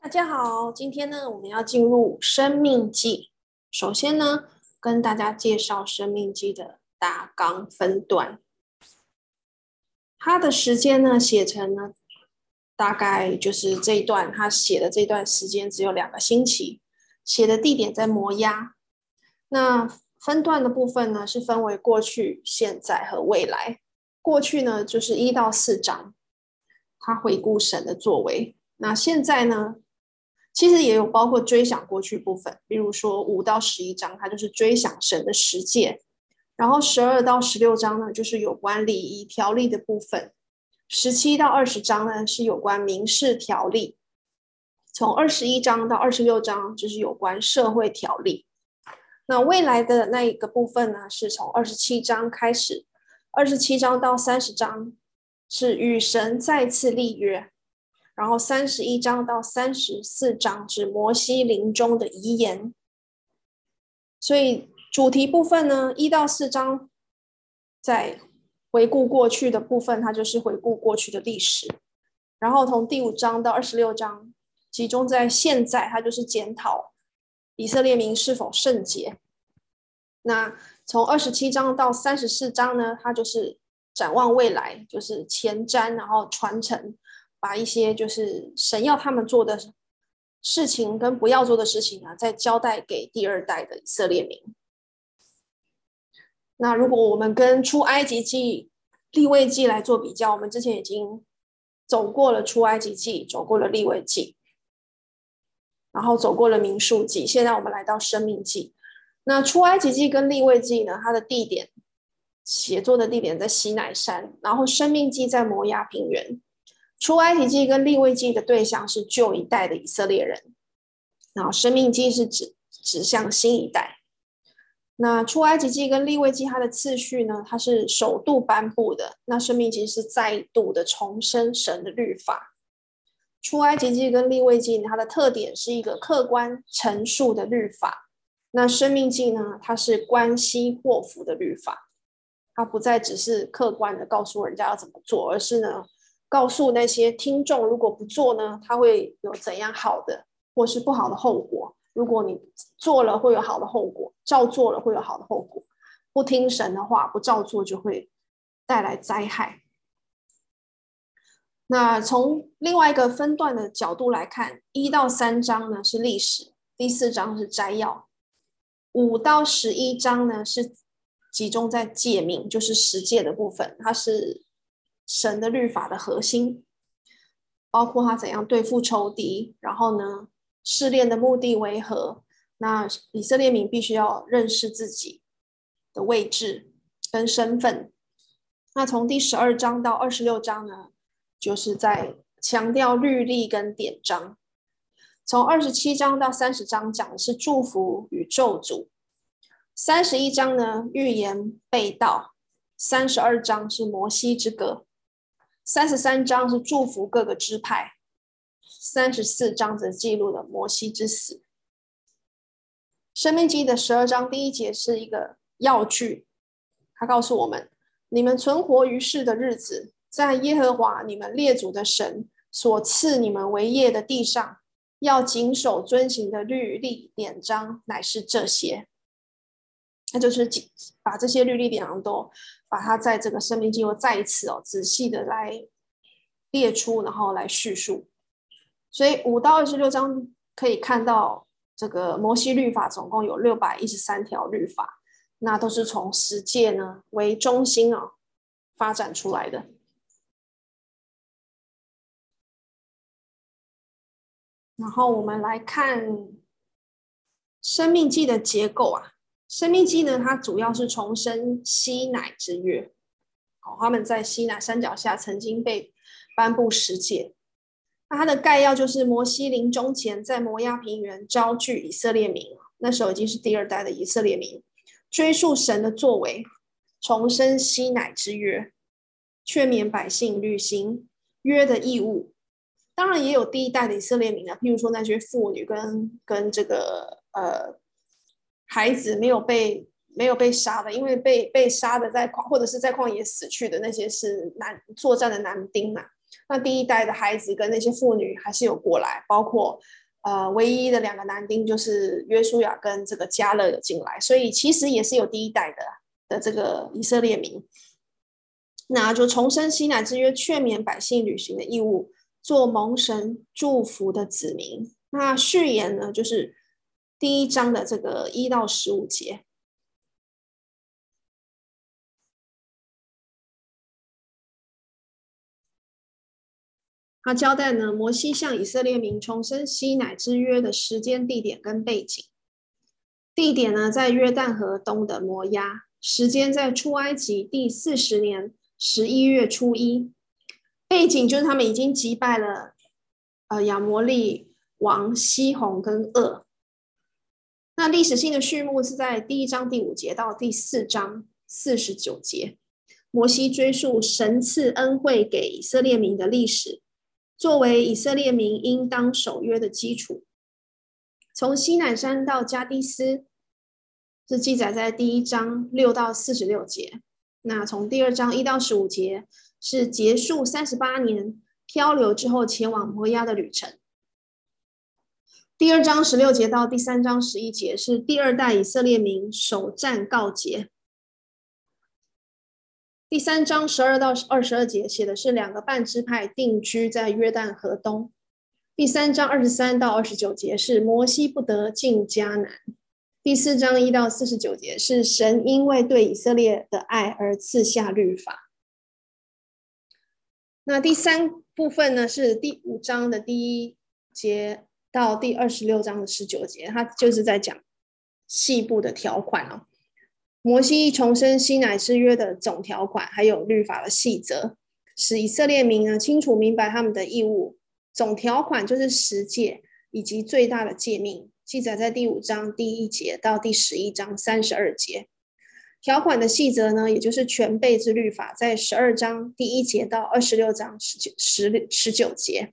大家好，今天呢，我们要进入《生命记》。首先呢，跟大家介绍《生命记》的大纲分段。它的时间呢，写成呢，大概就是这一段，他写的这段时间只有两个星期。写的地点在摩押。那分段的部分呢，是分为过去、现在和未来。过去呢，就是一到四章，他回顾神的作为。那现在呢？其实也有包括追想过去部分，比如说五到十一章，它就是追想神的十诫；然后十二到十六章呢，就是有关礼仪条例的部分；十七到二十章呢，是有关民事条例；从二十一章到二十六章就是有关社会条例。那未来的那一个部分呢，是从二十七章开始，二十七章到三十章是与神再次立约。然后三十一章到三十四章是摩西临终的遗言，所以主题部分呢，一到四章在回顾过去的部分，它就是回顾过去的历史。然后从第五章到二十六章集中在现在，它就是检讨以色列民是否圣洁。那从二十七章到三十四章呢，它就是展望未来，就是前瞻，然后传承。把一些就是神要他们做的事情跟不要做的事情啊，再交代给第二代的以色列民。那如果我们跟出埃及记、立位记来做比较，我们之前已经走过了出埃及记，走过了立位记，然后走过了民数记，现在我们来到生命记。那出埃及记跟立位记呢，它的地点写作的地点在西乃山，然后生命记在摩押平原。出埃及记跟立位记的对象是旧一代的以色列人，然后生命记是指指向新一代。那出埃及记跟立位记它的次序呢，它是首度颁布的。那生命记是再度的重申神的律法。出埃及记跟立位记它的特点是一个客观陈述的律法。那生命记呢，它是关系祸福的律法，它不再只是客观的告诉人家要怎么做，而是呢。告诉那些听众，如果不做呢，他会有怎样好的或是不好的后果？如果你做了，会有好的后果；照做了，会有好的后果。不听神的话，不照做，就会带来灾害。那从另外一个分段的角度来看，一到三章呢是历史，第四章是摘要，五到十一章呢是集中在诫命，就是十诫的部分，它是。神的律法的核心，包括他怎样对付仇敌，然后呢，试炼的目的为何？那以色列民必须要认识自己的位置跟身份。那从第十二章到二十六章呢，就是在强调律例跟典章。从二十七章到三十章讲的是祝福与咒诅。三十一章呢，预言被道。三十二章是摩西之歌。三十三章是祝福各个支派，三十四章则记录了摩西之死。生命记的十二章第一节是一个要句，他告诉我们：你们存活于世的日子，在耶和华你们列祖的神所赐你们为业的地上，要谨守遵行的律例典章，乃是这些。那就是把这些律例典章都。把它在这个生命经又再一次哦仔细的来列出，然后来叙述。所以五到二十六章可以看到，这个摩西律法总共有六百一十三条律法，那都是从十诫呢为中心啊发展出来的。然后我们来看生命记的结构啊。生命记呢，它主要是重申西乃之约。好，他们在西乃山脚下曾经被颁布十诫。那它的概要就是摩西临终前在摩押平原招聚以色列民，那时候已经是第二代的以色列民，追溯神的作为，重申西乃之约，劝勉百姓履行约的义务。当然也有第一代的以色列民啊，譬如说那些妇女跟跟这个呃。孩子没有被没有被杀的，因为被被杀的在旷或者是在旷野死去的那些是男作战的男丁嘛，那第一代的孩子跟那些妇女还是有过来，包括呃唯一的两个男丁就是约书亚跟这个迦勒有进来，所以其实也是有第一代的的这个以色列民。那就重申西乃之约，劝勉百姓履行的义务，做蒙神祝福的子民。那序言呢，就是第一章的这个一到十五节。他交代呢，摩西向以色列民重申西乃之约的时间、地点跟背景。地点呢，在约旦河东的摩押；时间在出埃及第四十年十一月初一。背景就是他们已经击败了呃亚摩利王西宏跟噩。那历史性的序幕是在第一章第五节到第四章四十九节。摩西追溯神赐恩惠给以色列民的历史。作为以色列民应当守约的基础，从西乃山到加低斯，是记载在第一章六到四十六节。那从第二章一到十五节是结束三十八年漂流之后前往摩押的旅程。第二章十六节到第三章十一节是第二代以色列民首战告捷。第三章十二到二十二节写的是两个半支派定居在约旦河东。第三章二十三到二十九节是摩西不得进迦南。第四章一到四十九节是神因为对以色列的爱而赐下律法。那第三部分呢，是第五章的第一节到第二十六章的十九节，它就是在讲细部的条款哦。摩西重申西乃之约的总条款，还有律法的细则，使以色列民呢清楚明白他们的义务。总条款就是十诫以及最大的诫命，记载在第五章第一节到第十一章三十二节。条款的细则呢，也就是全备之律法，在十二章第一节到二十六章十九十十九节。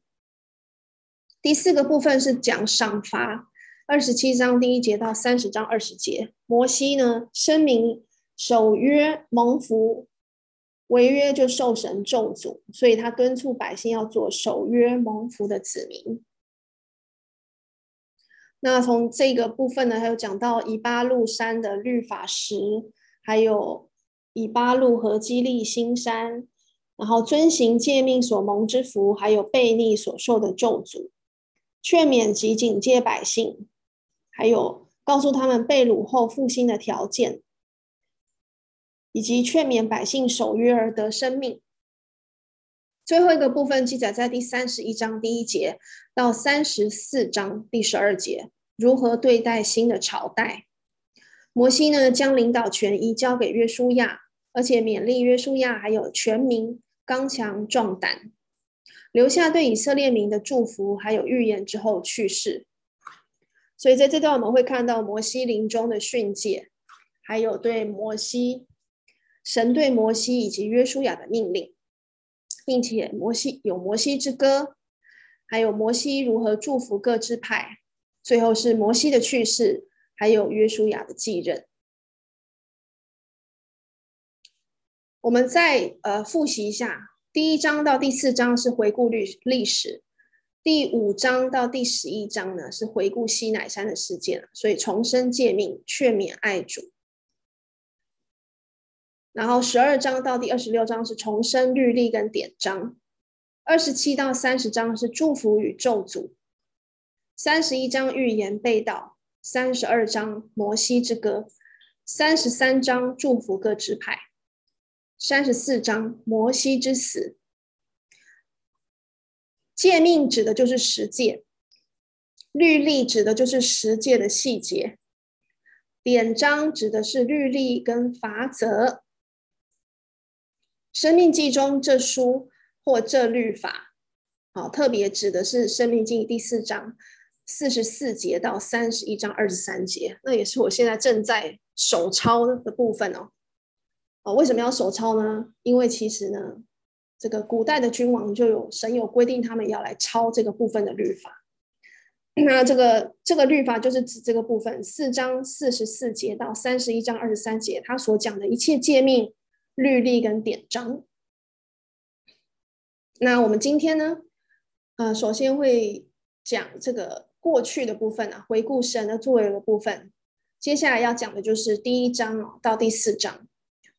第四个部分是讲赏罚。二十七章第一节到三十章二十节，摩西呢声明守约蒙福，违约就受神咒诅，所以他敦促百姓要做守约蒙福的子民。那从这个部分呢，还有讲到以巴路山的律法石，还有以巴路和基利新山，然后遵行诫命所蒙之福，还有悖逆所受的咒诅，劝勉及警戒百姓。还有告诉他们被掳后复兴的条件，以及劝勉百姓守约而得生命。最后一个部分记载在第三十一章第一节到三十四章第十二节，如何对待新的朝代。摩西呢，将领导权移交给约书亚，而且勉励约书亚还有全民刚强壮胆，留下对以色列民的祝福还有预言之后去世。所以在这段我们会看到摩西临终的训诫，还有对摩西神对摩西以及约书亚的命令，并且摩西有摩西之歌，还有摩西如何祝福各支派，最后是摩西的去世，还有约书亚的继任。我们再呃复习一下，第一章到第四章是回顾历历史。第五章到第十一章呢，是回顾西乃山的事件，所以重生诫命，劝勉爱主。然后十二章到第二十六章是重生律例跟典章，二十七到三十章是祝福与咒诅，三十一章预言被盗，三十二章摩西之歌，三十三章祝福各支派，三十四章摩西之死。诫命指的就是十诫，律例指的就是十诫的细节，典章指的是律例跟法则。生命记中这书或这律法，好，特别指的是生命记第四章四十四节到三十一章二十三节，那也是我现在正在手抄的部分哦。哦，为什么要手抄呢？因为其实呢。这个古代的君王就有神有规定，他们要来抄这个部分的律法。那这个这个律法就是指这个部分四章四十四节到三十一章二十三节，他所讲的一切诫命、律例跟典章。那我们今天呢，呃，首先会讲这个过去的部分啊，回顾神的作为的部分。接下来要讲的就是第一章哦到第四章。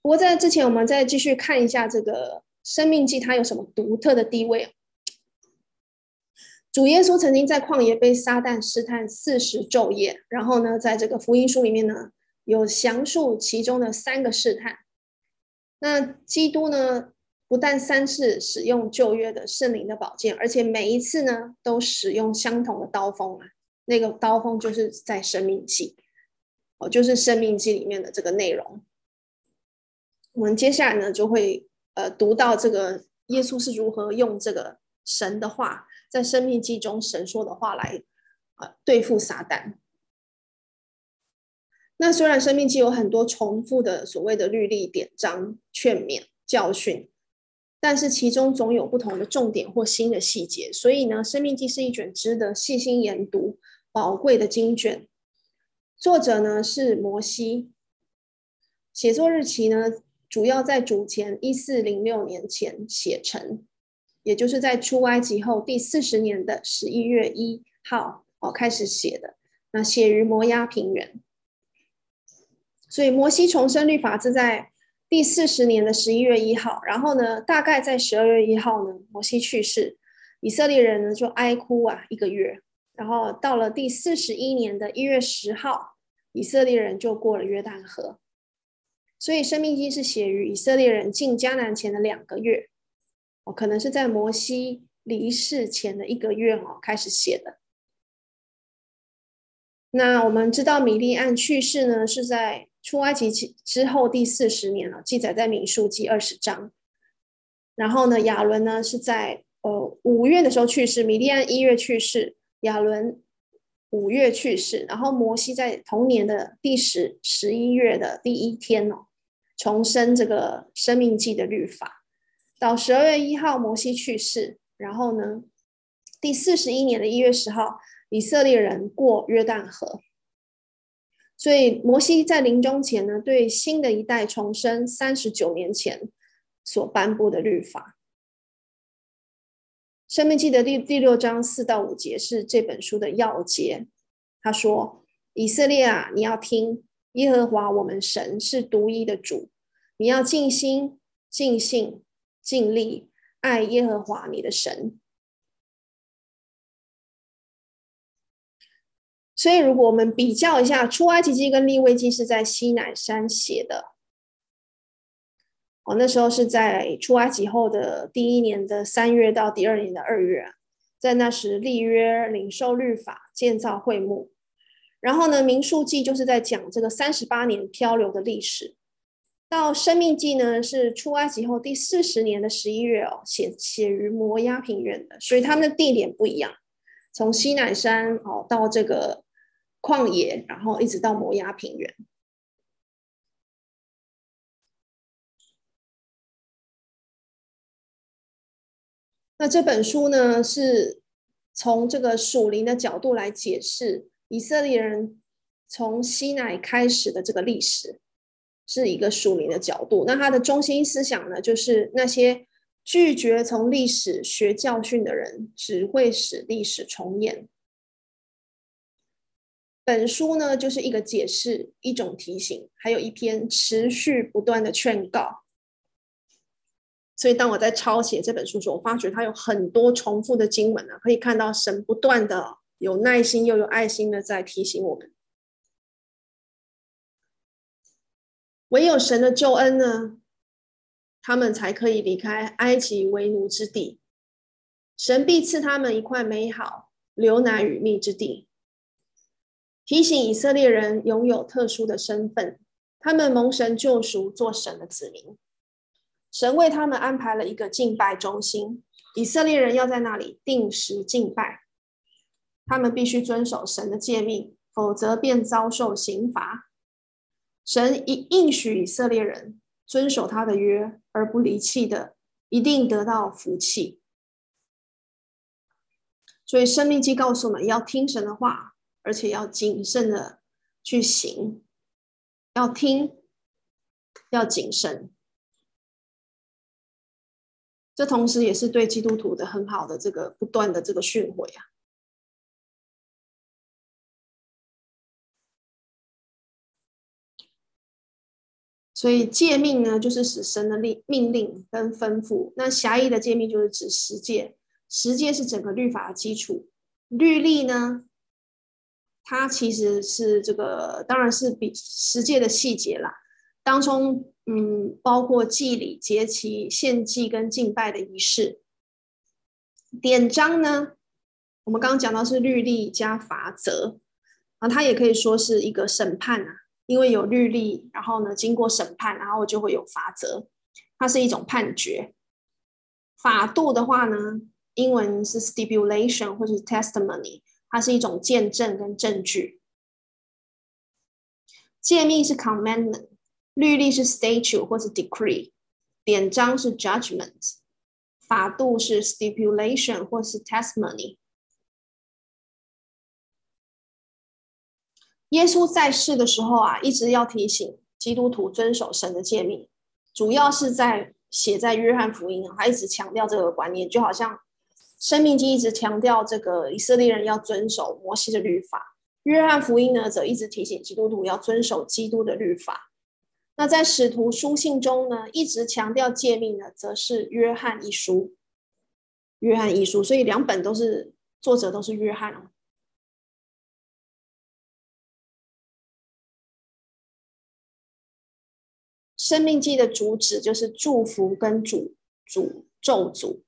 不过在之前，我们再继续看一下这个《生命记》，它有什么独特的地位？主耶稣曾经在旷野被撒旦试探四十昼夜，然后呢，在这个福音书里面呢，有详述其中的三个试探。那基督呢，不但三次使用旧约的圣灵的宝剑，而且每一次呢，都使用相同的刀锋啊，那个刀锋就是在《生命记》。哦，就是《生命记》里面的这个内容。我们接下来呢，就会呃读到这个耶稣是如何用这个神的话，在《生命记》中神说的话来呃对付撒旦。那虽然《生命记》有很多重复的所谓的律例、典章、劝勉、教训，但是其中总有不同的重点或新的细节，所以呢，《生命记》是一卷值得细心研读、宝贵的经卷。作者呢是摩西，写作日期呢主要在主前一四零六年前写成，也就是在出埃及后第四十年的十一月一号哦开始写的。那写于摩押平原，所以摩西重生律法是在第四十年的十一月一号，然后呢大概在十二月一号呢摩西去世，以色列人呢就哀哭啊一个月。然后到了第四十一年的一月十号，以色列人就过了约旦河。所以《生命记》是写于以色列人进迦南前的两个月，哦，可能是在摩西离世前的一个月哦开始写的。那我们知道米利暗去世呢，是在出埃及之后第四十年了，记载在民数记二十章。然后呢，亚伦呢是在呃五月的时候去世，米利暗一月去世。亚伦五月去世，然后摩西在同年的第十十一月的第一天哦，重生这个生命记的律法。到十二月一号，摩西去世，然后呢，第四十一年的一月十号，以色列人过约旦河。所以摩西在临终前呢，对新的一代重生三十九年前所颁布的律法。生命记的第第六章四到五节是这本书的要节。他说：“以色列啊，你要听，耶和华我们神是独一的主，你要尽心、尽性、尽力爱耶和华你的神。”所以，如果我们比较一下，出埃及记跟利未记是在西乃山写的。哦，那时候是在出埃及后的第一年的三月到第二年的二月，在那时立约、领受律法、建造会幕。然后呢，民数记就是在讲这个三十八年漂流的历史。到生命记呢，是出埃及后第四十年的十一月哦，写写于摩押平原的，所以他们的地点不一样，从西乃山哦到这个旷野，然后一直到摩押平原。那这本书呢，是从这个属灵的角度来解释以色列人从西乃开始的这个历史，是一个属灵的角度。那它的中心思想呢，就是那些拒绝从历史学教训的人，只会使历史重演。本书呢，就是一个解释，一种提醒，还有一篇持续不断的劝告。所以，当我在抄写这本书时，我发觉它有很多重复的经文呢，可以看到神不断的有耐心又有爱心的在提醒我们。唯有神的救恩呢，他们才可以离开埃及为奴之地，神必赐他们一块美好流奶与蜜之地。提醒以色列人拥有特殊的身份，他们蒙神救赎，做神的子民。神为他们安排了一个敬拜中心，以色列人要在那里定时敬拜。他们必须遵守神的诫命，否则便遭受刑罚。神一应许以色列人遵守他的约而不离弃的，一定得到福气。所以，生命记告诉我们要听神的话，而且要谨慎的去行。要听，要谨慎。这同时也是对基督徒的很好的这个不断的这个训诲啊。所以诫命呢，就是使神的令命令跟吩咐；那狭义的诫命就是指十诫，十诫是整个律法的基础。律例呢，它其实是这个，当然是比十诫的细节啦，当中。嗯，包括祭礼、节期、献祭跟敬拜的仪式。典章呢，我们刚刚讲到是律例加法则啊，它也可以说是一个审判啊，因为有律例，然后呢，经过审判，然后就会有法则，它是一种判决。法度的话呢，英文是 stipulation 或是 testimony，它是一种见证跟证据。诫命是 commandment。律例是 statute 或是 decree，典章是 judgment，法度是 stipulation 或是 testimony。耶稣在世的时候啊，一直要提醒基督徒遵守神的诫命，主要是在写在约翰福音，还一直强调这个观念，就好像生命经一直强调这个以色列人要遵守摩西的律法，约翰福音呢则一直提醒基督徒要遵守基督的律法。那在使徒书信中呢，一直强调诫命的，则是约翰一书。约翰一书，所以两本都是作者都是约翰哦。申命记的主旨就是祝福跟诅诅咒诅。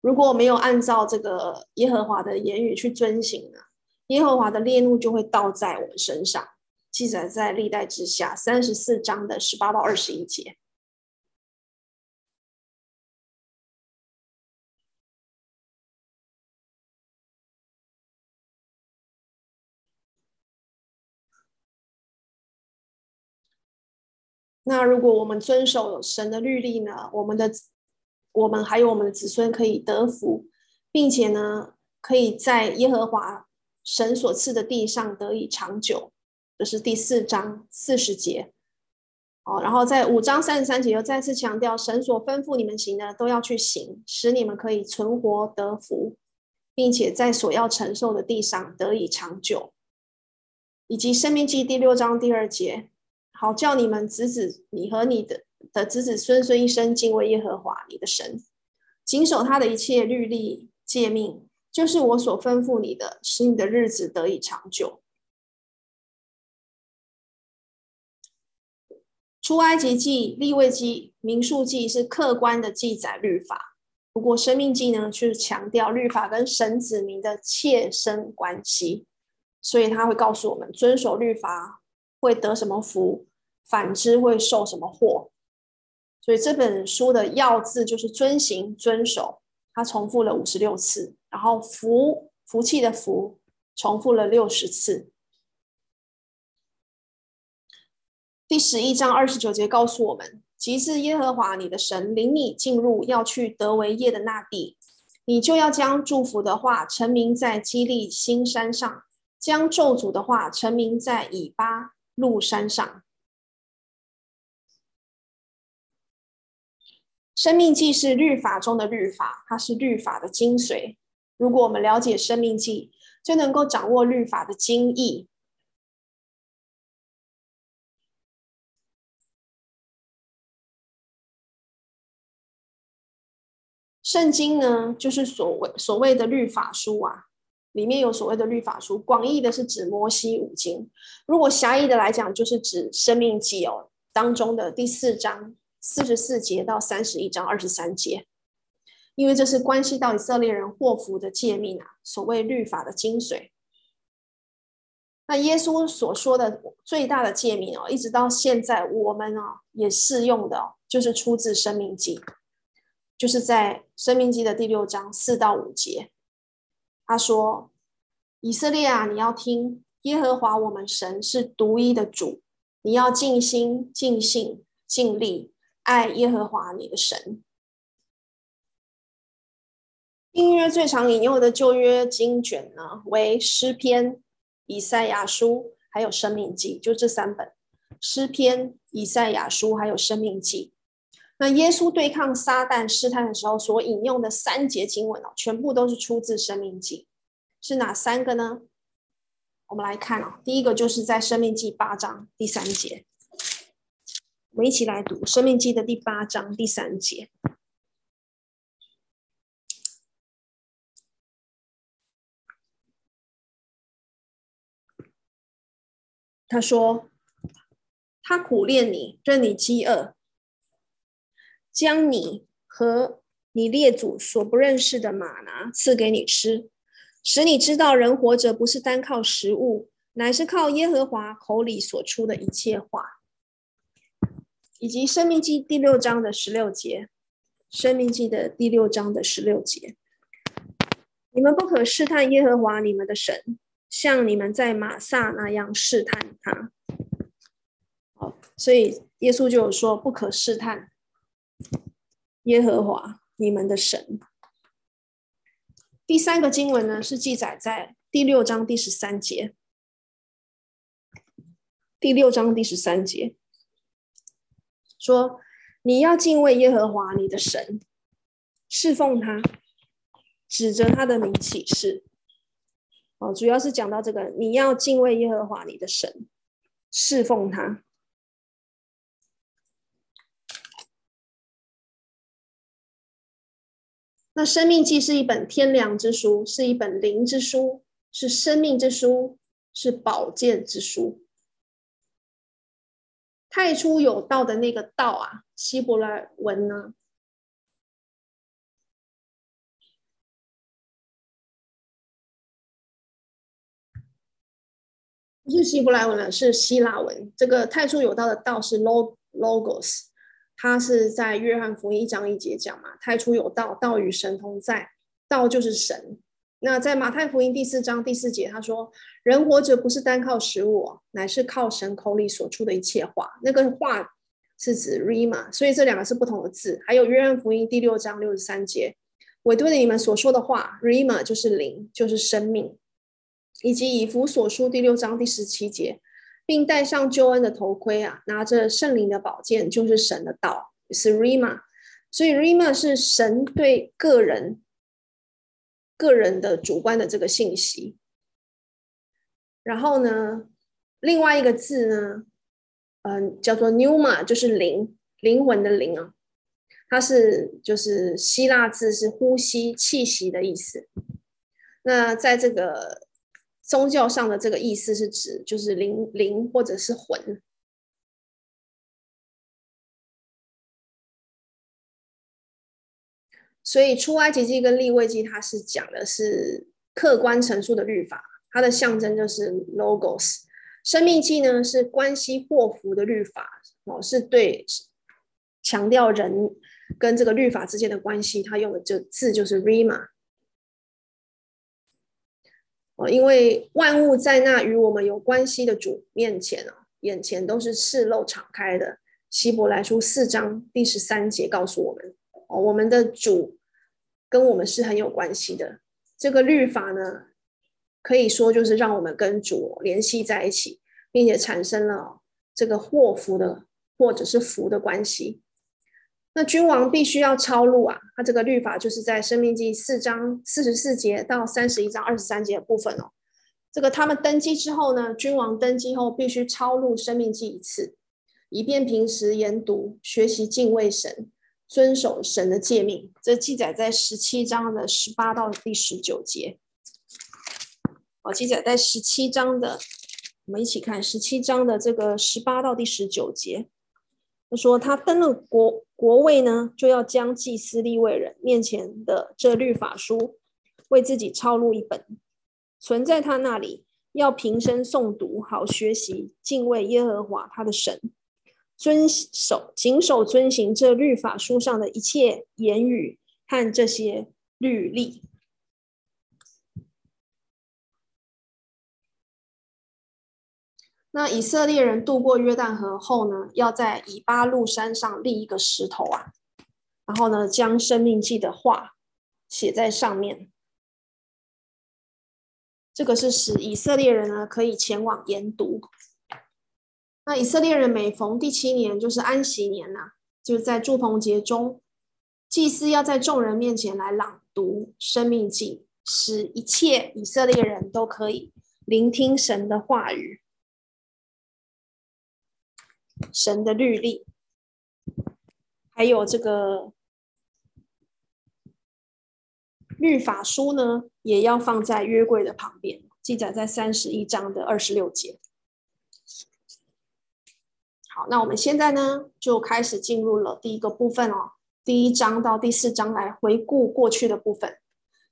如果没有按照这个耶和华的言语去遵行呢，耶和华的烈怒就会倒在我们身上。记载在历代志下三十四章的十八到二十一节。那如果我们遵守神的律例呢，我们的我们还有我们的子孙可以得福，并且呢，可以在耶和华神所赐的地上得以长久。这是第四章四十节，哦，然后在五章三十三节又再次强调，神所吩咐你们行的都要去行，使你们可以存活得福，并且在所要承受的地上得以长久。以及生命记第六章第二节，好叫你们子子，你和你的的子子孙孙一生敬畏耶和华你的神，谨守他的一切律例诫命，就是我所吩咐你的，使你的日子得以长久。出埃及记、立位记、民数记是客观的记载律法，不过生命记呢，却是强调律法跟神子民的切身关系，所以他会告诉我们遵守律法会得什么福，反之会受什么祸。所以这本书的要字就是遵行、遵守，他重复了五十六次，然后福福气的福重复了六十次。第十一章二十九节告诉我们：及至耶和华你的神领你进入要去得为业的那地，你就要将祝福的话陈明在基利心山上，将咒诅的话陈明在以巴路山上。生命记是律法中的律法，它是律法的精髓。如果我们了解生命记，就能够掌握律法的精义。圣经呢，就是所谓所谓的律法书啊，里面有所谓的律法书，广义的是指摩西五经，如果狭义的来讲，就是指生命记哦当中的第四章四十四节到三十一章二十三节，因为这是关系到以色列人祸福的诫命啊，所谓律法的精髓。那耶稣所说的最大的诫命哦，一直到现在我们啊也适用的哦，就是出自生命记。就是在《生命记》的第六章四到五节，他说：“以色列啊，你要听，耶和华我们神是独一的主，你要尽心、尽性、尽力爱耶和华你的神。”新约最常引用的旧约经卷呢，为诗篇、以赛亚书，还有生命记，就这三本：诗篇、以赛亚书，还有生命记。那耶稣对抗撒旦试探的时候所引用的三节经文哦，全部都是出自《生命记》，是哪三个呢？我们来看哦，第一个就是在《生命记》八章第三节，我们一起来读《生命记》的第八章第三节。他说：“他苦炼你，任你饥饿。”将你和你列祖所不认识的马拿赐给你吃，使你知道人活着不是单靠食物，乃是靠耶和华口里所出的一切话。以及《生命记》第六章的十六节，《生命记》的第六章的十六节，你们不可试探耶和华你们的神，像你们在玛撒那样试探他。好，所以耶稣就有说不可试探。耶和华你们的神。第三个经文呢，是记载在第六章第十三节。第六章第十三节说：“你要敬畏耶和华你的神，侍奉他，指着他的名起誓。”哦，主要是讲到这个，你要敬畏耶和华你的神，侍奉他。那《生命记》是一本天良之书，是一本灵之书，是生命之书，是宝剑之书。太初有道的那个道啊，希伯来文呢？不是希伯来文了，是希腊文。这个太初有道的道是 logos。他是在约翰福音一章一节讲嘛，太初有道，道与神同在，道就是神。那在马太福音第四章第四节，他说：“人活着不是单靠食物，乃是靠神口里所出的一切话。”那个话是指 rhema，所以这两个是不同的字。还有约翰福音第六章六十三节，我对你们所说的话，rhema 就是灵，就是生命，以及以弗所书第六章第十七节。并戴上救恩的头盔啊，拿着圣灵的宝剑，就是神的道，是 Rima。所以 Rima 是神对个人、个人的主观的这个信息。然后呢，另外一个字呢，嗯、叫做 numa，就是灵，灵魂的灵啊。它是就是希腊字，是呼吸、气息的意思。那在这个。宗教上的这个意思是指就是灵灵或者是魂，所以出埃及记跟利未记它是讲的是客观陈述的律法，它的象征就是 logos。生命记呢是关系祸福的律法哦，是对强调人跟这个律法之间的关系，它用的这字就是 rima。哦因为万物在那与我们有关系的主面前哦，眼前都是赤露敞开的。希伯来书四章第十三节告诉我们，哦，我们的主跟我们是很有关系的。这个律法呢，可以说就是让我们跟主联系在一起，并且产生了这个祸福的或者是福的关系。那君王必须要抄录啊，他这个律法就是在《生命记》四章四十四节到三十一章二十三节的部分哦。这个他们登基之后呢，君王登基后必须抄录《生命记》一次，以便平时研读、学习敬畏神、遵守神的诫命。这记载在十七章的十八到第十九节。哦，记载在十七章的，我们一起看十七章的这个十八到第十九节。他说：“他登了国国卫呢，就要将祭司立位人面前的这律法书，为自己抄录一本，存在他那里，要平生诵读，好学习敬畏耶和华他的神，遵守谨守遵行这律法书上的一切言语和这些律例。”那以色列人渡过约旦河后呢，要在以巴路山上立一个石头啊，然后呢，将生命记的话写在上面。这个是使以色列人呢可以前往研读。那以色列人每逢第七年，就是安息年呐、啊，就在祝棚节中，祭司要在众人面前来朗读《生命记》，使一切以色列人都可以聆听神的话语、神的律例，还有这个律法书呢，也要放在约柜的旁边，记载在三十一章的二十六节。好，那我们现在呢，就开始进入了第一个部分哦。第一章到第四章来回顾过去的部分。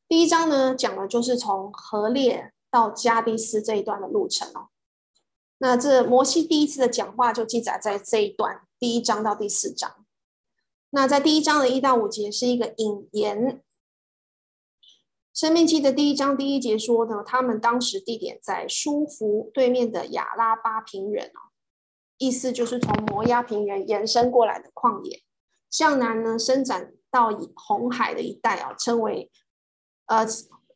第一章呢，讲的就是从何列到加低斯这一段的路程哦。那这摩西第一次的讲话就记载在这一段，第一章到第四章。那在第一章的一到五节是一个引言。申命记的第一章第一节说呢，他们当时地点在书孚对面的亚拉巴平原哦。意思就是从摩押平原延伸过来的旷野，向南呢伸展到以红海的一带啊，称为呃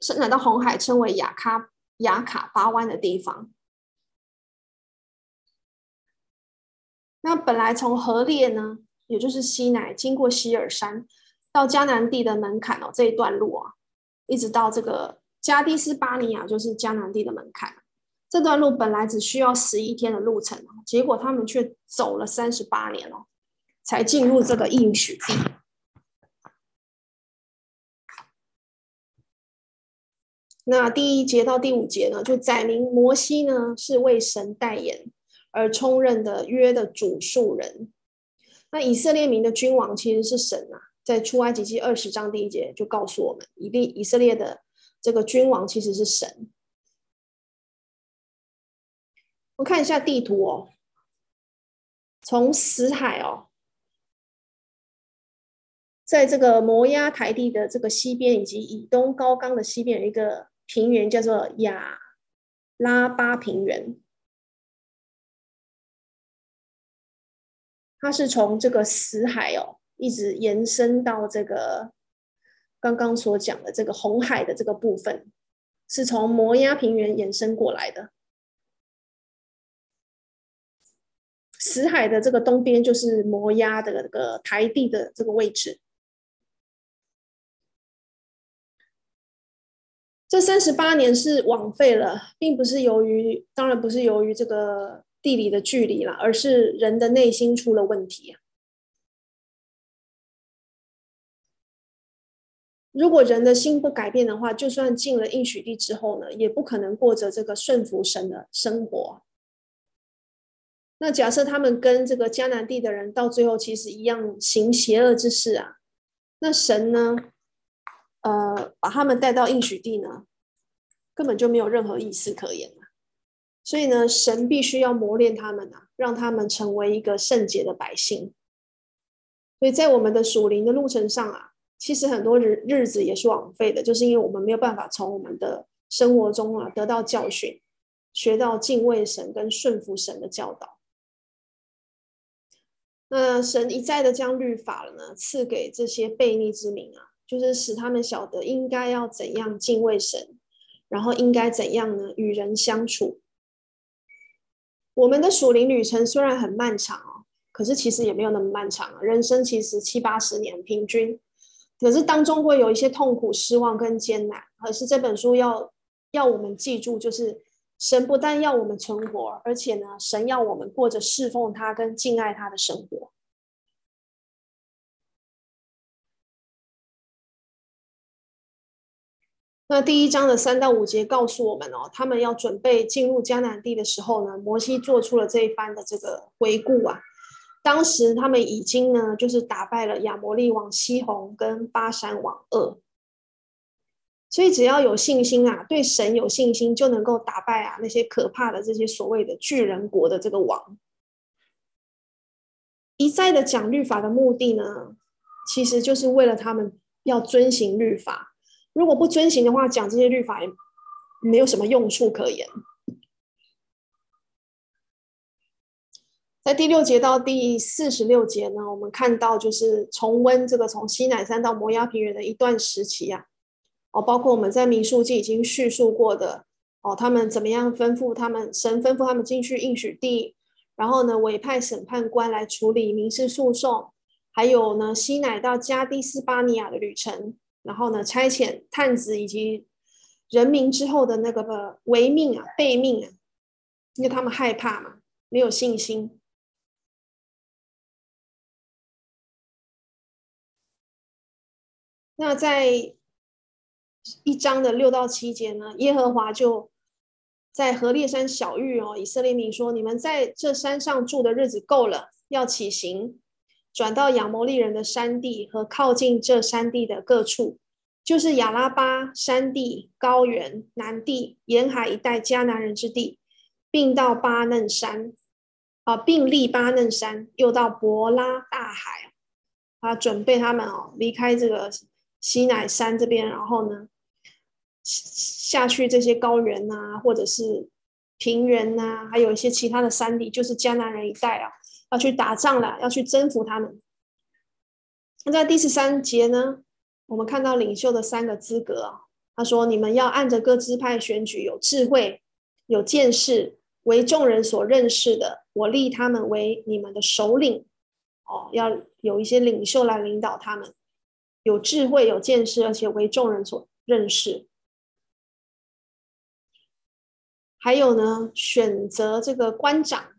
伸展到红海称为雅卡雅卡巴湾的地方。那本来从何列呢，也就是西乃，经过西尔山到迦南地的门槛哦，这一段路啊，一直到这个加低斯巴尼亚，就是迦南地的门槛。这段路本来只需要十一天的路程，结果他们却走了三十八年哦，才进入这个应许地。那第一节到第五节呢，就载明摩西呢是为神代言而充任的约的主述人。那以色列民的君王其实是神啊，在出埃及记二十章第一节就告诉我们，以利以色列的这个君王其实是神。我看一下地图哦，从死海哦，在这个摩押台地的这个西边，以及以东高冈的西边，有一个平原叫做亚拉巴平原。它是从这个死海哦，一直延伸到这个刚刚所讲的这个红海的这个部分，是从摩押平原延伸过来的。死海的这个东边就是摩押的这个台地的这个位置。这三十八年是枉费了，并不是由于，当然不是由于这个地理的距离了，而是人的内心出了问题啊。如果人的心不改变的话，就算进了应许地之后呢，也不可能过着这个顺服神的生活。那假设他们跟这个迦南地的人到最后其实一样行邪恶之事啊，那神呢，呃，把他们带到应许地呢，根本就没有任何意思可言了。所以呢，神必须要磨练他们啊，让他们成为一个圣洁的百姓。所以在我们的属灵的路程上啊，其实很多日日子也是枉费的，就是因为我们没有办法从我们的生活中啊得到教训，学到敬畏神跟顺服神的教导。那神一再的将律法了呢赐给这些悖逆之民啊，就是使他们晓得应该要怎样敬畏神，然后应该怎样呢与人相处。我们的属灵旅程虽然很漫长哦，可是其实也没有那么漫长啊。人生其实七八十年平均，可是当中会有一些痛苦、失望跟艰难。可是这本书要要我们记住，就是。神不但要我们存活，而且呢，神要我们过着侍奉他跟敬爱他的生活。那第一章的三到五节告诉我们哦，他们要准备进入迦南地的时候呢，摩西做出了这一番的这个回顾啊。当时他们已经呢，就是打败了亚摩利王西宏跟巴珊王噩。所以只要有信心啊，对神有信心，就能够打败啊那些可怕的这些所谓的巨人国的这个王。一再的讲律法的目的呢，其实就是为了他们要遵行律法。如果不遵行的话，讲这些律法也没有什么用处可言。在第六节到第四十六节呢，我们看到就是重温这个从西乃山到摩押平原的一段时期啊。哦，包括我们在民数记已经叙述过的哦，他们怎么样吩咐他们，神吩咐他们进去应许地，然后呢，委派审判官来处理民事诉讼，还有呢，西乃到加低斯巴尼亚的旅程，然后呢，差遣探子以及人民之后的那个违命啊、背命啊，因为他们害怕嘛，没有信心。那在一章的六到七节呢，耶和华就在何烈山晓諭哦，以色列民说：你们在这山上住的日子够了，要起行，转到亚摩利人的山地和靠近这山地的各处，就是亚拉巴山地、高原、南地、沿海一带迦南人之地，并到巴嫩山啊，并立巴嫩山，又到伯拉大海啊，准备他们哦离开这个。西乃山这边，然后呢，下去这些高原呐、或者是平原呐、还有一些其他的山地，就是迦南人一带啊，要去打仗了，要去征服他们。那在第十三节呢，我们看到领袖的三个资格啊，他说：你们要按着各支派选举有智慧、有见识、为众人所认识的，我立他们为你们的首领。哦，要有一些领袖来领导他们。有智慧、有见识，而且为众人所认识。还有呢，选择这个官长，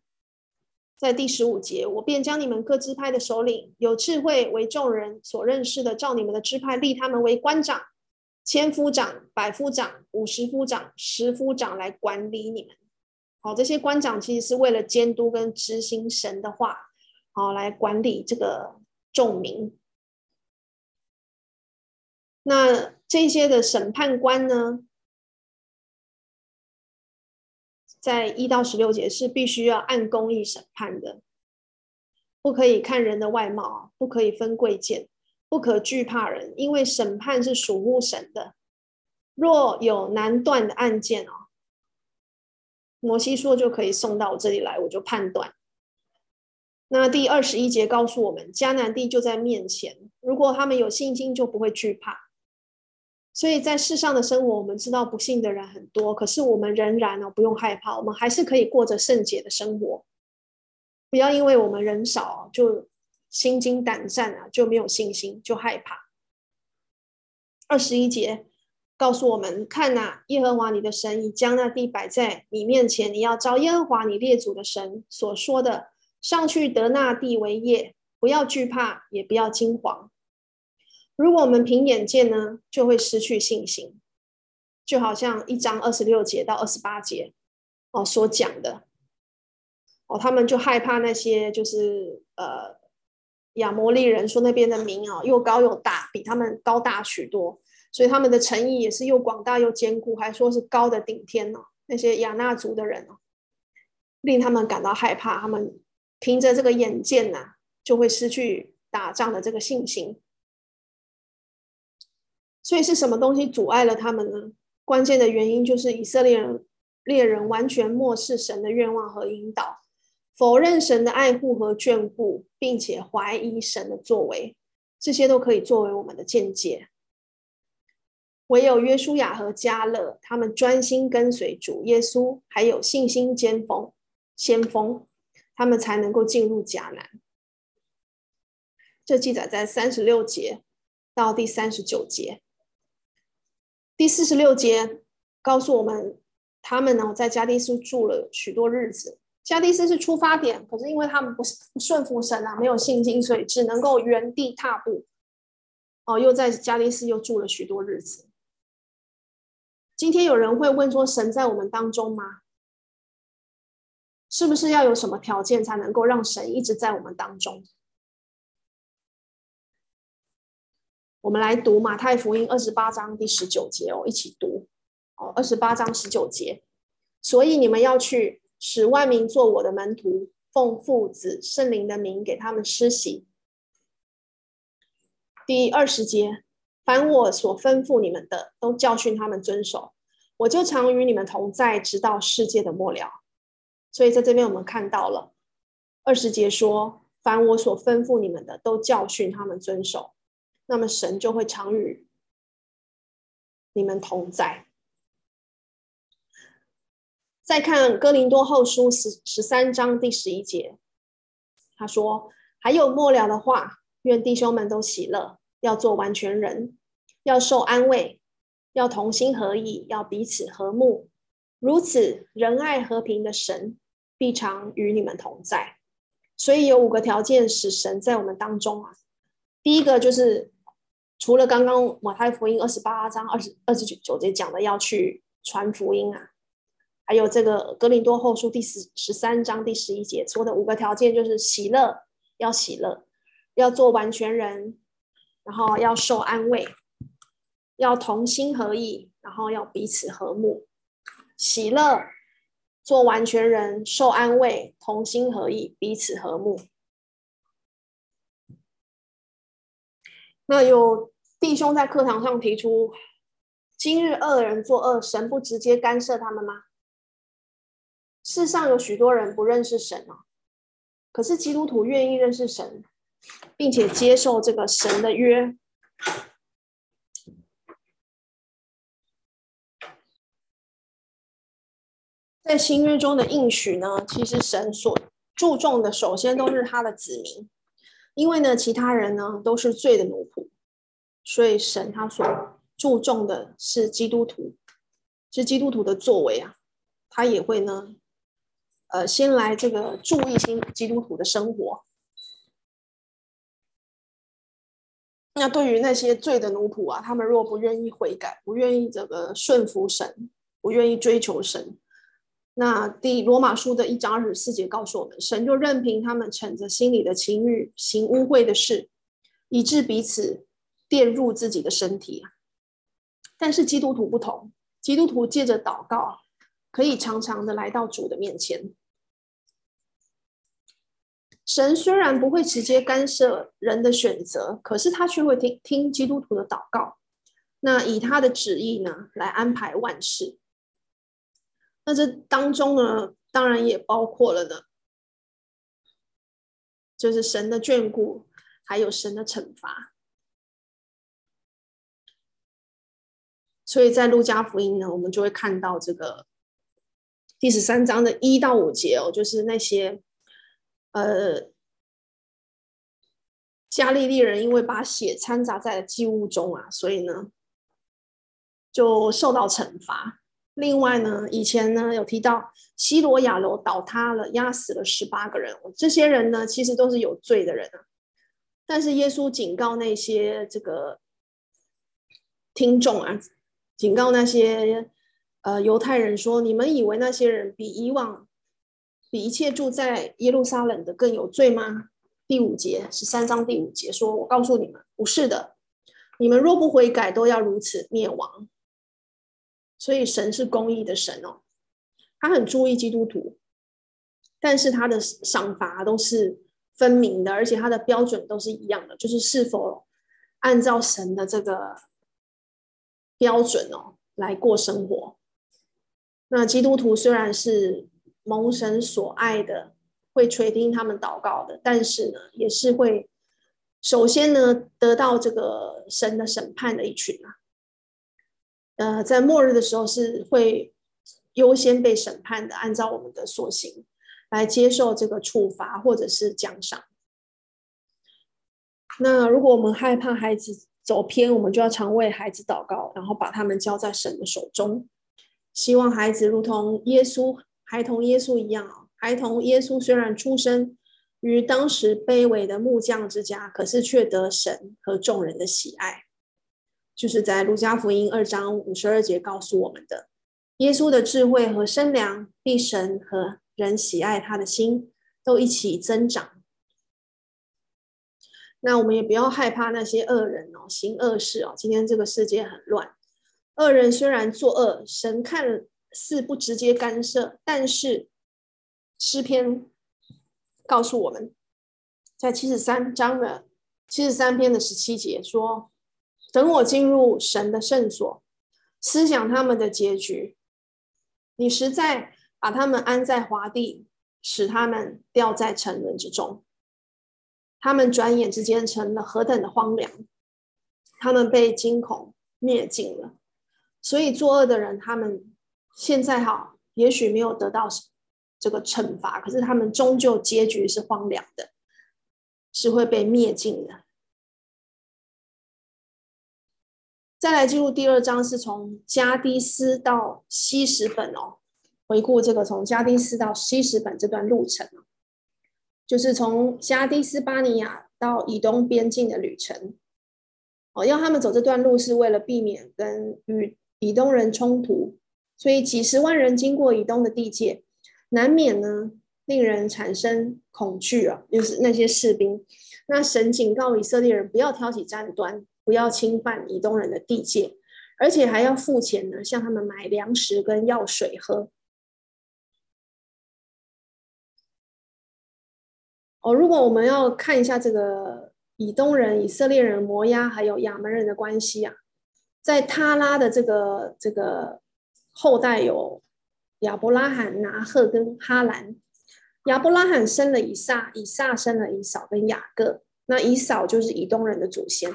在第十五节，我便将你们各支派的首领，有智慧、为众人所认识的，照你们的支派立他们为官长，千夫长、百夫长、五十夫长、十夫长来管理你们。好，这些官长其实是为了监督跟执行神的话，好来管理这个众民。那这些的审判官呢，在一到十六节是必须要按公义审判的，不可以看人的外貌，不可以分贵贱，不可惧怕人，因为审判是属乎神的。若有难断的案件哦，摩西说就可以送到我这里来，我就判断。那第二十一节告诉我们，迦南地就在面前，如果他们有信心，就不会惧怕。所以在世上的生活，我们知道不幸的人很多，可是我们仍然呢不用害怕，我们还是可以过着圣洁的生活。不要因为我们人少就心惊胆战啊，就没有信心，就害怕。二十一节告诉我们：看哪，耶和华你的神已将那地摆在你面前，你要照耶和华你列祖的神所说的，上去得那地为业，不要惧怕，也不要惊惶。如果我们凭眼见呢，就会失去信心，就好像一章二十六节到二十八节哦所讲的哦，他们就害怕那些就是呃亚摩利人说那边的民啊、哦、又高又大，比他们高大许多，所以他们的城邑也是又广大又坚固，还说是高的顶天哦。那些亚衲族的人哦，令他们感到害怕，他们凭着这个眼见呐、就会失去打仗的这个信心。所以是什么东西阻碍了他们呢？关键的原因就是以色列人猎人完全漠视神的愿望和引导，否认神的爱护和眷顾，并且怀疑神的作为，这些都可以作为我们的见解。唯有约书亚和迦勒，他们专心跟随主耶稣，还有信心尖锋先锋，他们才能够进入迦南。这记载在三十六节到第三十九节。第四十六节告诉我们，他们呢在加低斯住了许多日子。加低斯是出发点，可是因为他们不是不顺服神啊，没有信心，所以只能够原地踏步。哦，又在加低斯又住了许多日子。今天有人会问说：神在我们当中吗？是不是要有什么条件才能够让神一直在我们当中？我们来读马太福音二十八章第十九节哦，一起读哦。二十八章十九节，所以你们要去，使万民做我的门徒，奉父子圣灵的名给他们施洗。第二十节，凡我所吩咐你们的，都教训他们遵守。我就常与你们同在，直到世界的末了。所以在这边我们看到了二十节说，凡我所吩咐你们的，都教训他们遵守。那么神就会常与你们同在。再看哥林多后书十十三章第十一节，他说：“还有末了的话，愿弟兄们都喜乐，要做完全人，要受安慰，要同心合意，要彼此和睦。如此仁爱和平的神必常与你们同在。所以有五个条件使神在我们当中啊。第一个就是除了刚刚马太福音二十八章二十二十九节讲的要去传福音啊，还有这个格林多后书第十十三章第十一节说的五个条件，就是喜乐，要喜乐，要做完全人，然后要受安慰，要同心合意，然后要彼此和睦。喜乐，做完全人，受安慰，同心合意，彼此和睦。那有弟兄在课堂上提出：今日恶人作恶，神不直接干涉他们吗？世上有许多人不认识神哦，可是基督徒愿意认识神，并且接受这个神的约。在新约中的应许呢，其实神所注重的，首先都是他的子民，因为呢，其他人呢都是罪的奴仆，所以神他所注重的是基督徒，是基督徒的作为啊，他也会呢，呃，先来这个注意新基督徒的生活。那对于那些罪的奴仆啊，他们若不愿意悔改，不愿意这个顺服神，不愿意追求神。那第罗马书的一章二十四节告诉我们，神就任凭他们逞着心里的情欲行污秽的事，以致彼此玷入自己的身体。但是基督徒不同，基督徒借着祷告，可以常常的来到主的面前。神虽然不会直接干涉人的选择，可是他却会听听基督徒的祷告，那以他的旨意呢来安排万事。那这当中呢，当然也包括了呢，就是神的眷顾，还有神的惩罚。所以在路加福音呢，我们就会看到这个第十三章的一到五节哦，就是那些呃加利利人因为把血掺杂在了祭物中啊，所以呢就受到惩罚。另外呢，以前呢有提到西罗亚楼倒塌了，压死了十八个人。这些人呢，其实都是有罪的人啊。但是耶稣警告那些这个听众啊，警告那些呃犹太人说：你们以为那些人比以往比一切住在耶路撒冷的更有罪吗？第五节，十三章第五节说：我告诉你们，不是的。你们若不悔改，都要如此灭亡。所以神是公义的神哦，他很注意基督徒，但是他的赏罚都是分明的，而且他的标准都是一样的，就是是否按照神的这个标准哦来过生活。那基督徒虽然是蒙神所爱的，会垂听他们祷告的，但是呢，也是会首先呢得到这个神的审判的一群啊。呃，在末日的时候是会优先被审判的，按照我们的所行来接受这个处罚或者是奖赏。那如果我们害怕孩子走偏，我们就要常为孩子祷告，然后把他们交在神的手中，希望孩子如同耶稣，孩童耶稣一样啊。孩童耶稣虽然出生于当时卑微的木匠之家，可是却得神和众人的喜爱。就是在路加福音二章五十二节告诉我们的，耶稣的智慧和身量，必神和人喜爱他的心都一起增长。那我们也不要害怕那些恶人哦，行恶事哦。今天这个世界很乱，恶人虽然作恶，神看似不直接干涉，但是诗篇告诉我们，在七十三章的七十三篇的十七节说。等我进入神的圣所，思想他们的结局。你实在把他们安在华地，使他们掉在沉沦之中。他们转眼之间成了何等的荒凉！他们被惊恐灭尽了。所以作恶的人，他们现在哈，也许没有得到这个惩罚，可是他们终究结局是荒凉的，是会被灭尽的。再来进入第二章，是从加低斯到希实本哦。回顾这个从加低斯到希实本这段路程，就是从加低斯巴尼亚到以东边境的旅程。哦，要他们走这段路是为了避免跟与以东人冲突，所以几十万人经过以东的地界，难免呢令人产生恐惧啊，就是那些士兵。那神警告以色列人不要挑起战端，不要侵犯以东人的地界，而且还要付钱呢，向他们买粮食跟药水喝。哦，如果我们要看一下这个以东人、以色列人、摩押还有亚门人的关系啊，在他拉的这个这个后代有亚伯拉罕、拿鹤跟哈兰。亚伯拉罕生了以撒，以撒生了以扫跟雅各。那以扫就是以东人的祖先，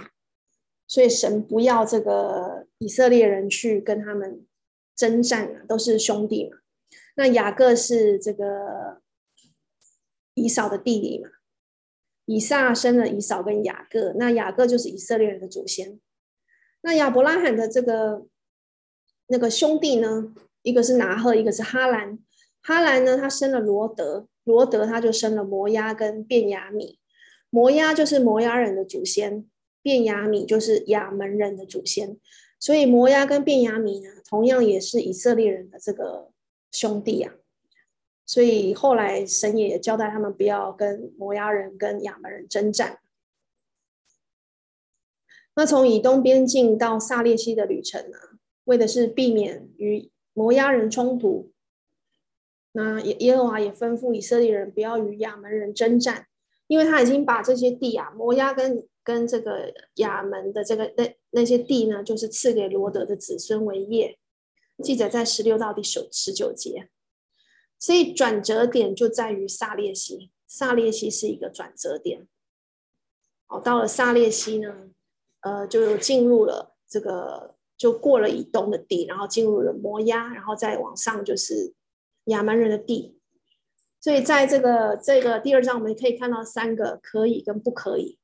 所以神不要这个以色列人去跟他们征战啊，都是兄弟嘛。那雅各是这个。以扫的弟弟嘛，以撒生了以扫跟雅各，那雅各就是以色列人的祖先。那亚伯拉罕的这个那个兄弟呢，一个是拿鹤，一个是哈兰。哈兰呢，他生了罗德，罗德他就生了摩押跟便雅悯。摩押就是摩押人的祖先，便雅米就是亚门人的祖先。所以摩押跟便雅米呢，同样也是以色列人的这个兄弟啊。所以后来神也交代他们不要跟摩押人、跟亚门人征战。那从以东边境到撒列西的旅程呢，为的是避免与摩押人冲突。那耶耶和华也吩咐以色列人不要与亚门人征战，因为他已经把这些地啊，摩押跟跟这个亚门的这个那那些地呢，就是赐给罗德的子孙为业。记载在十六到第十十九节。所以转折点就在于撒列西，撒列西是一个转折点。好，到了撒列西呢，呃，就进入了这个，就过了以东的地，然后进入了摩押，然后再往上就是亚门人的地。所以在这个这个第二章，我们可以看到三个可以跟不可以。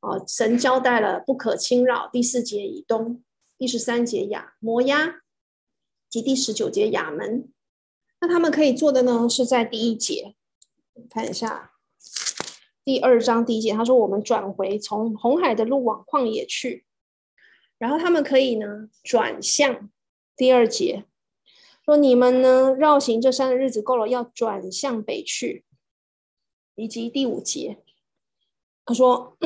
哦，神交代了不可侵扰。第四节以东，第十三节亚摩押，及第十九节亚门。那他们可以做的呢，是在第一节，看一下第二章第一节，他说：“我们转回从红海的路往旷野去。”然后他们可以呢转向第二节，说：“你们呢绕行这山的日子够了，要转向北去。”以及第五节，他说：“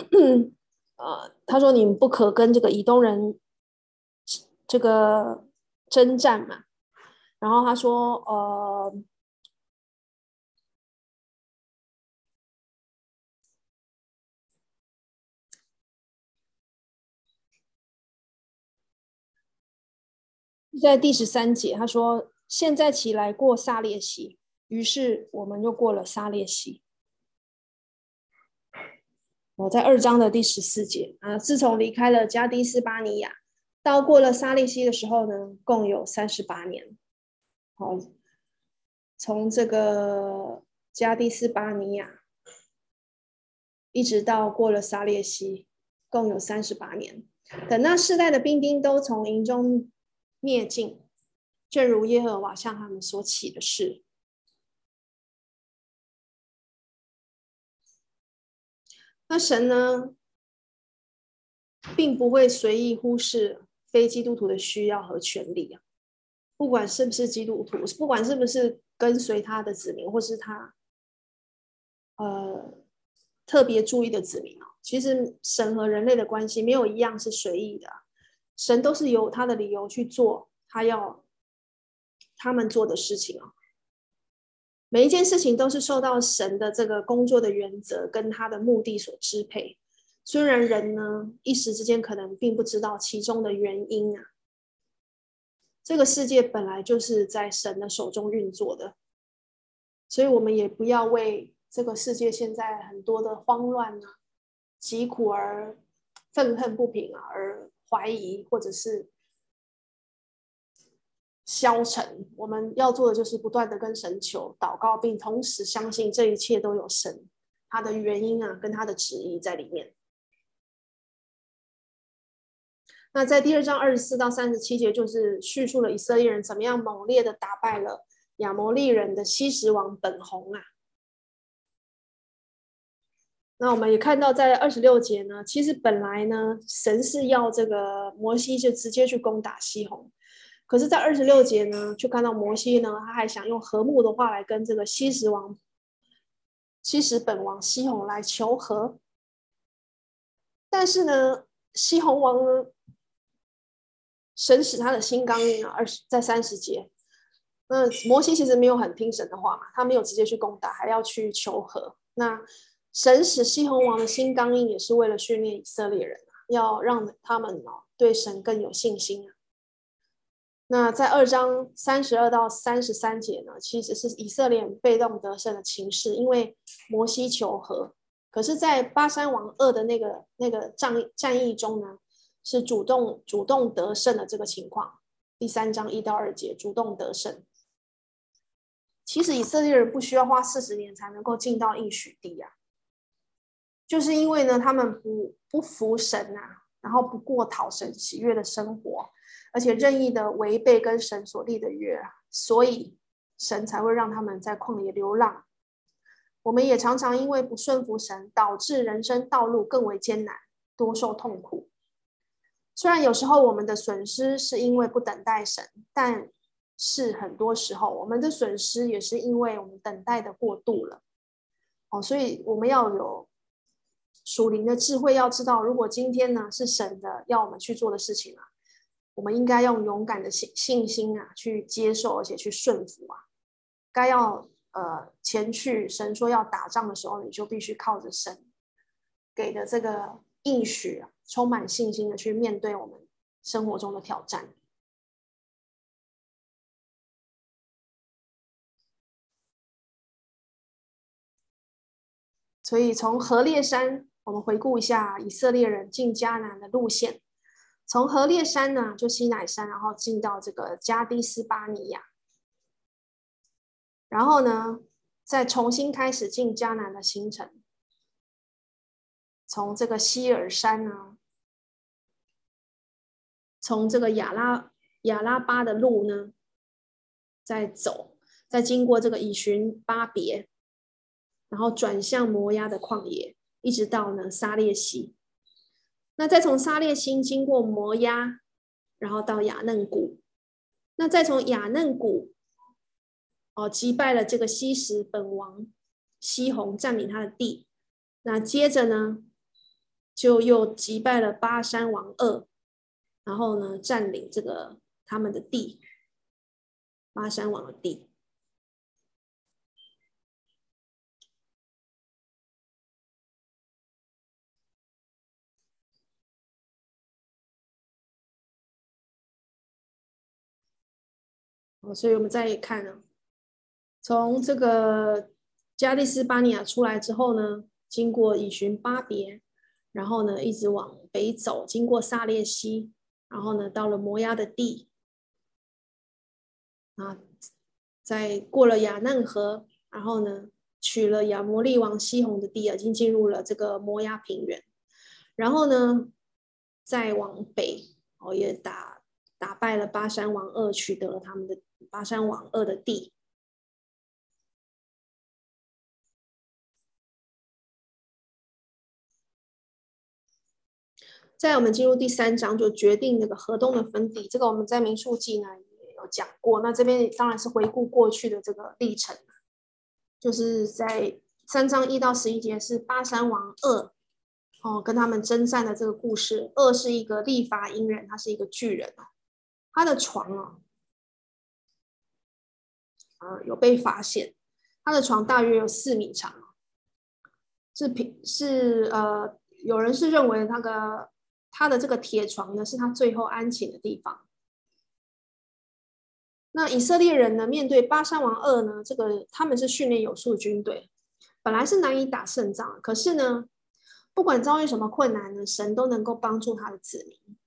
呃，他说你们不可跟这个以东人这个征战嘛。”然后他说：“呃，在第十三节，他说：‘现在起来过撒列西。’于是我们就过了撒列西。我在二章的第十四节啊，自从离开了加低斯巴尼亚，到过了撒利西的时候呢，共有三十八年。”好，从这个加低斯巴尼亚一直到过了撒列西，共有三十八年。等那世代的兵丁都从营中灭尽，正如耶和华向他们所起的誓。那神呢，并不会随意忽视非基督徒的需要和权利啊。不管是不是基督徒，不管是不是跟随他的子民，或是他呃特别注意的子民啊，其实神和人类的关系没有一样是随意的，神都是有他的理由去做他要他们做的事情啊。每一件事情都是受到神的这个工作的原则跟他的目的所支配，虽然人呢一时之间可能并不知道其中的原因啊。这个世界本来就是在神的手中运作的，所以我们也不要为这个世界现在很多的慌乱啊、疾苦而愤恨不平啊，而怀疑或者是消沉。我们要做的就是不断的跟神求祷告，并同时相信这一切都有神他的原因啊，跟他的旨意在里面。那在第二章二十四到三十七节，就是叙述了以色列人怎么样猛烈的打败了亚摩利人的西实王本宏啊。那我们也看到，在二十六节呢，其实本来呢，神是要这个摩西就直接去攻打西宏，可是，在二十六节呢，就看到摩西呢，他还想用和睦的话来跟这个西实王、西实本王西宏来求和，但是呢，西宏王呢，神使他的心刚硬啊，二十在三十节，那摩西其实没有很听神的话嘛，他没有直接去攻打，还要去求和，那。神使西宏王的心刚硬，也是为了训练以色列人，要让他们哦对神更有信心啊。那在二章三十二到三十三节呢，其实是以色列被动得胜的情势，因为摩西求和。可是，在巴珊王二的那个那个战战役中呢，是主动主动得胜的这个情况。第三章一到二节，主动得胜。其实以色列人不需要花四十年才能够进到应许地呀。就是因为呢，他们不不服神啊，然后不过讨神喜悦的生活，而且任意的违背跟神所立的约，所以神才会让他们在旷野流浪。我们也常常因为不顺服神，导致人生道路更为艰难，多受痛苦。虽然有时候我们的损失是因为不等待神，但是很多时候我们的损失也是因为我们等待的过度了。哦，所以我们要有。属灵的智慧要知道，如果今天呢是神的要我们去做的事情啊，我们应该用勇敢的信信心啊去接受，而且去顺服啊。该要呃前去，神说要打仗的时候，你就必须靠着神给的这个应许啊，充满信心的去面对我们生活中的挑战。所以从何烈山。我们回顾一下以色列人进迦南的路线，从何烈山呢，就西乃山，然后进到这个加低斯巴尼亚，然后呢，再重新开始进迦南的行程，从这个西尔山呢，从这个亚拉亚拉巴的路呢，再走，再经过这个以寻巴别，然后转向摩押的旷野。一直到呢撒列西，那再从沙烈星经过摩押，然后到亚嫩谷，那再从亚嫩谷，哦击败了这个西什本王西宏，占领他的地，那接着呢就又击败了巴山王二，然后呢占领这个他们的地，巴山王的地。所以我们再看呢，从这个加利斯巴尼亚出来之后呢，经过以寻巴别，然后呢一直往北走，经过撒列西，然后呢到了摩押的地，啊，再过了亚嫩河，然后呢取了亚摩利王西宏的地啊，已经进入了这个摩押平原，然后呢再往北，哦也打打败了巴珊王二，取得了他们的。巴山王二的地，在我们进入第三章，就决定那个河东的分地。这个我们在民数记呢也有讲过。那这边当然是回顾过去的这个历程，就是在三章一到十一节是巴山王二哦跟他们征战的这个故事。二是一个利乏音人，他是一个巨人啊，他的床啊。呃，有被发现，他的床大约有四米长，是平是呃，有人是认为那个他的这个铁床呢，是他最后安寝的地方。那以色列人呢，面对巴珊王二呢，这个他们是训练有素军队，本来是难以打胜仗，可是呢，不管遭遇什么困难呢，神都能够帮助他的子民。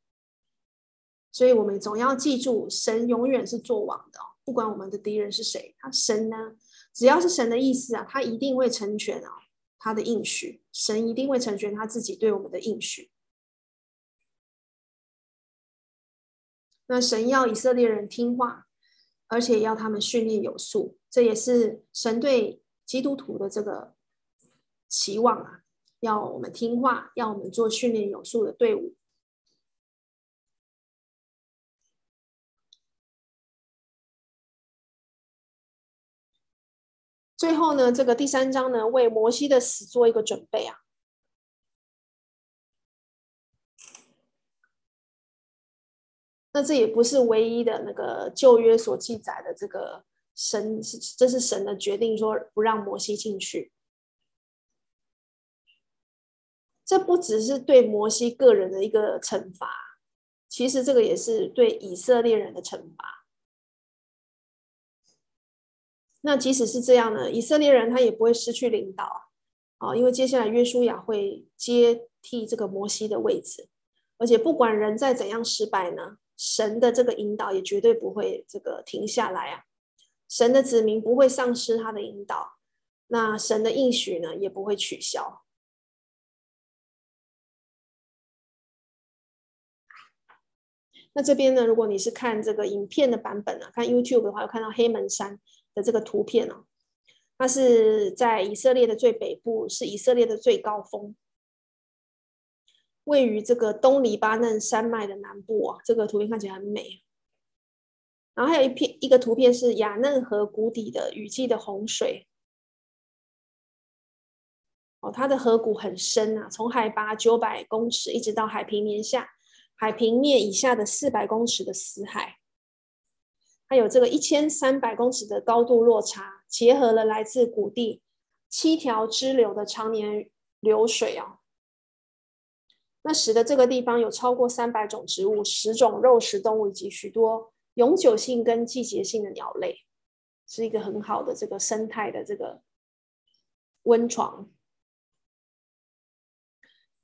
所以我们总要记住，神永远是作王的。不管我们的敌人是谁，他神呢，只要是神的意思啊，他一定会成全啊，他的应许，神一定会成全他自己对我们的应许。那神要以色列人听话，而且要他们训练有素，这也是神对基督徒的这个期望啊，要我们听话，要我们做训练有素的队伍。最后呢，这个第三章呢，为摩西的死做一个准备啊。那这也不是唯一的那个旧约所记载的这个神，这是神的决定，说不让摩西进去。这不只是对摩西个人的一个惩罚，其实这个也是对以色列人的惩罚。那即使是这样呢，以色列人他也不会失去领导啊，因为接下来约书亚会接替这个摩西的位置，而且不管人再怎样失败呢。神的这个引导也绝对不会这个停下来啊！神的子民不会丧失他的引导，那神的应许呢也不会取消。那这边呢，如果你是看这个影片的版本呢，看 YouTube 的话，有看到黑门山的这个图片哦，它是在以色列的最北部，是以色列的最高峰。位于这个东黎巴嫩山脉的南部啊，这个图片看起来很美。然后还有一片一个图片是雅嫩河谷底的雨季的洪水。哦，它的河谷很深啊，从海拔九百公尺一直到海平面下海平面以下的四百公尺的死海，它有这个一千三百公尺的高度落差，结合了来自谷地七条支流的常年流水啊。那使得这个地方有超过三百种植物、十种肉食动物以及许多永久性跟季节性的鸟类，是一个很好的这个生态的这个温床。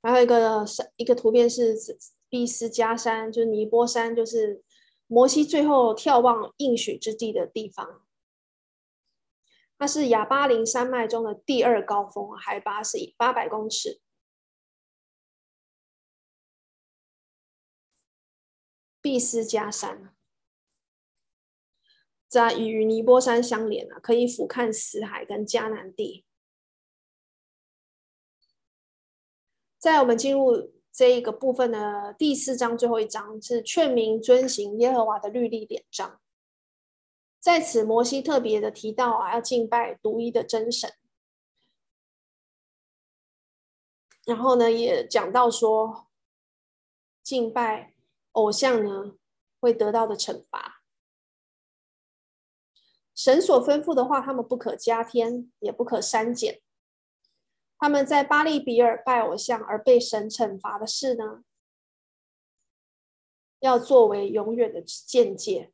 还有一个一个图片是毕斯加山，就是尼泊山，就是摩西最后眺望应许之地的地方。它是亚巴林山脉中的第二高峰，海拔是八百公尺。毕斯加山在与尼波山相连啊，可以俯瞰死海跟迦南地。在我们进入这一个部分的第四章最后一章是劝民遵行耶和华的律例典章。在此，摩西特别的提到啊，要敬拜独一的真神。然后呢，也讲到说敬拜。偶像呢，会得到的惩罚。神所吩咐的话，他们不可加添，也不可删减。他们在巴利比尔拜偶像而被神惩罚的事呢，要作为永远的鉴戒。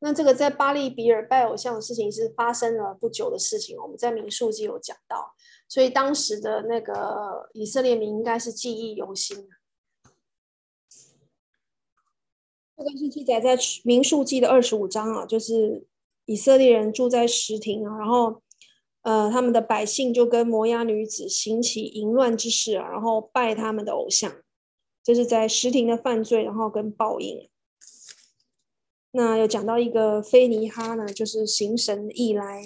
那这个在巴利比尔拜偶像的事情是发生了不久的事情，我们在民数记有讲到，所以当时的那个以色列民应该是记忆犹新。这个是记载在民数记的二十五章啊，就是以色列人住在石亭啊，然后呃他们的百姓就跟摩押女子行起淫乱之事啊，然后拜他们的偶像，这、就是在石亭的犯罪，然后跟报应。那有讲到一个菲尼哈呢，就是行神意来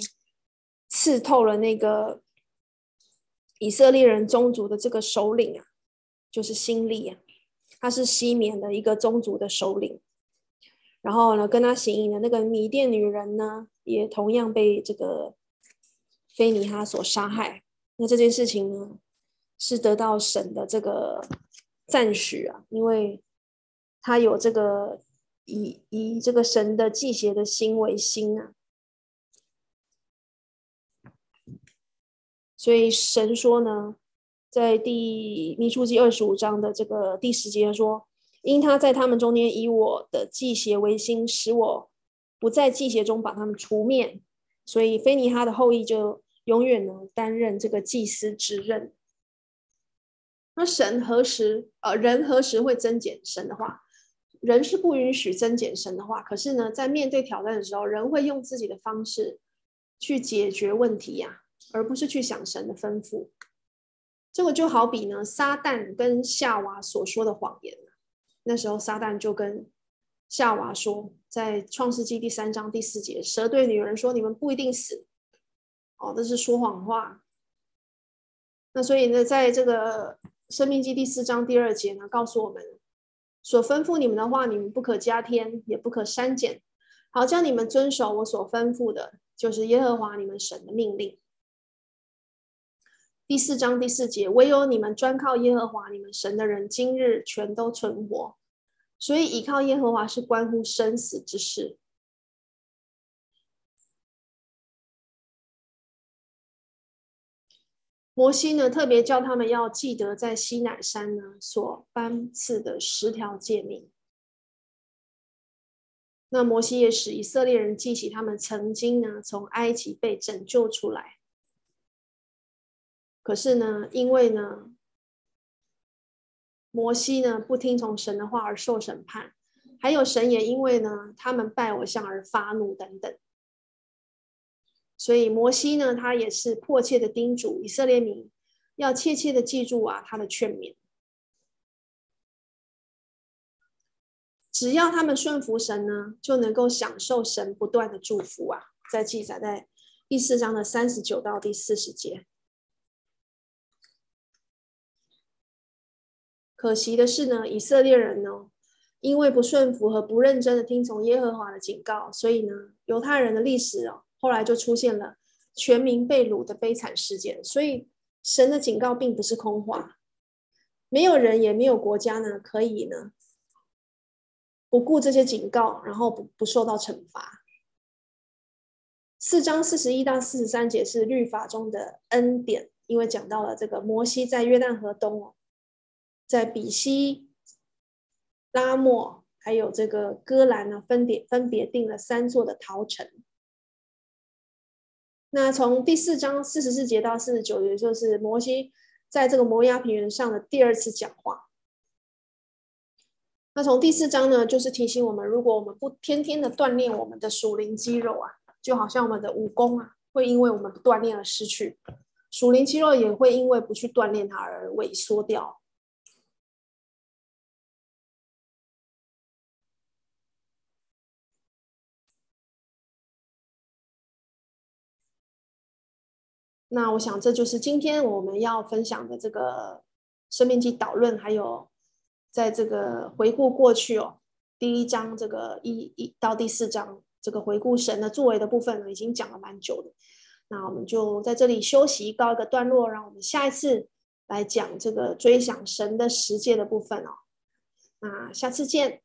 刺透了那个以色列人宗族的这个首领啊，就是心力啊，他是西缅的一个宗族的首领。然后呢，跟他行淫的那个米甸女人呢，也同样被这个菲尼哈所杀害。那这件事情呢，是得到神的这个赞许啊，因为他有这个。以以这个神的祭邪的心为心啊，所以神说呢，在第民数记二十五章的这个第十节说，因他在他们中间以我的祭邪为心，使我不在祭邪中把他们除灭，所以非尼哈的后裔就永远能担任这个祭司之任。那神何时呃人何时会增减神的话？人是不允许增减神的话，可是呢，在面对挑战的时候，人会用自己的方式去解决问题呀、而不是去想神的吩咐。这个就好比呢，撒旦跟夏娃所说的谎言。那时候撒旦就跟夏娃说，在创世纪第三章第四节，蛇对女人说：“你们不一定死。”哦，这是说谎话。那所以呢，在这个生命记第四章第二节呢，告诉我们：所吩咐你们的话，你们不可加添，也不可删减。好，叫你们遵守我所吩咐的，就是耶和华你们神的命令。第四章第四节，唯有你们专靠耶和华你们神的人，今日全都存活。所以倚靠耶和华是关乎生死之事。摩西呢，特别叫他们要记得在西乃山呢所颁赐的十条诫命。那摩西也使以色列人记起他们曾经呢从埃及被拯救出来。可是呢，因为呢，摩西呢不听从神的话而受审判，还有神也因为呢他们拜偶像而发怒等等，所以摩西呢他也是迫切的叮嘱以色列民要切切的记住啊他的劝勉，只要他们顺服神呢，就能够享受神不断的祝福啊，在记载在第四章的三十九到第四十节。可惜的是呢，以色列人呢，因为不顺服和不认真的听从耶和华的警告，所以呢，犹太人的历史哦，后来就出现了全民被掳的悲惨事件。所以神的警告并不是空话，没有人也没有国家呢可以呢不顾这些警告，然后不不受到惩罚。四章四十一到四十三节是律法中的恩典，因为讲到了这个摩西在约旦河东哦。在比西、拉莫还有这个哥兰呢，分别分别定了三座的逃城。那从第四章四十四节到四十九节，就是摩西在这个摩押平原上的第二次讲话。那从第四章呢，就是提醒我们，如果我们不天天的锻炼我们的属灵肌肉啊，就好像我们的武功啊，会因为我们不锻炼而失去，属灵肌肉也会因为不去锻炼它而萎缩掉。那我想，这就是今天我们要分享的这个生命记导论，还有在这个回顾过去哦，第一章这个一一到第四章这个回顾神的作为的部分呢，已经讲了蛮久的。那我们就在这里休息，告一个段落，让我们下一次来讲这个追想神的十诫的部分哦。那下次见。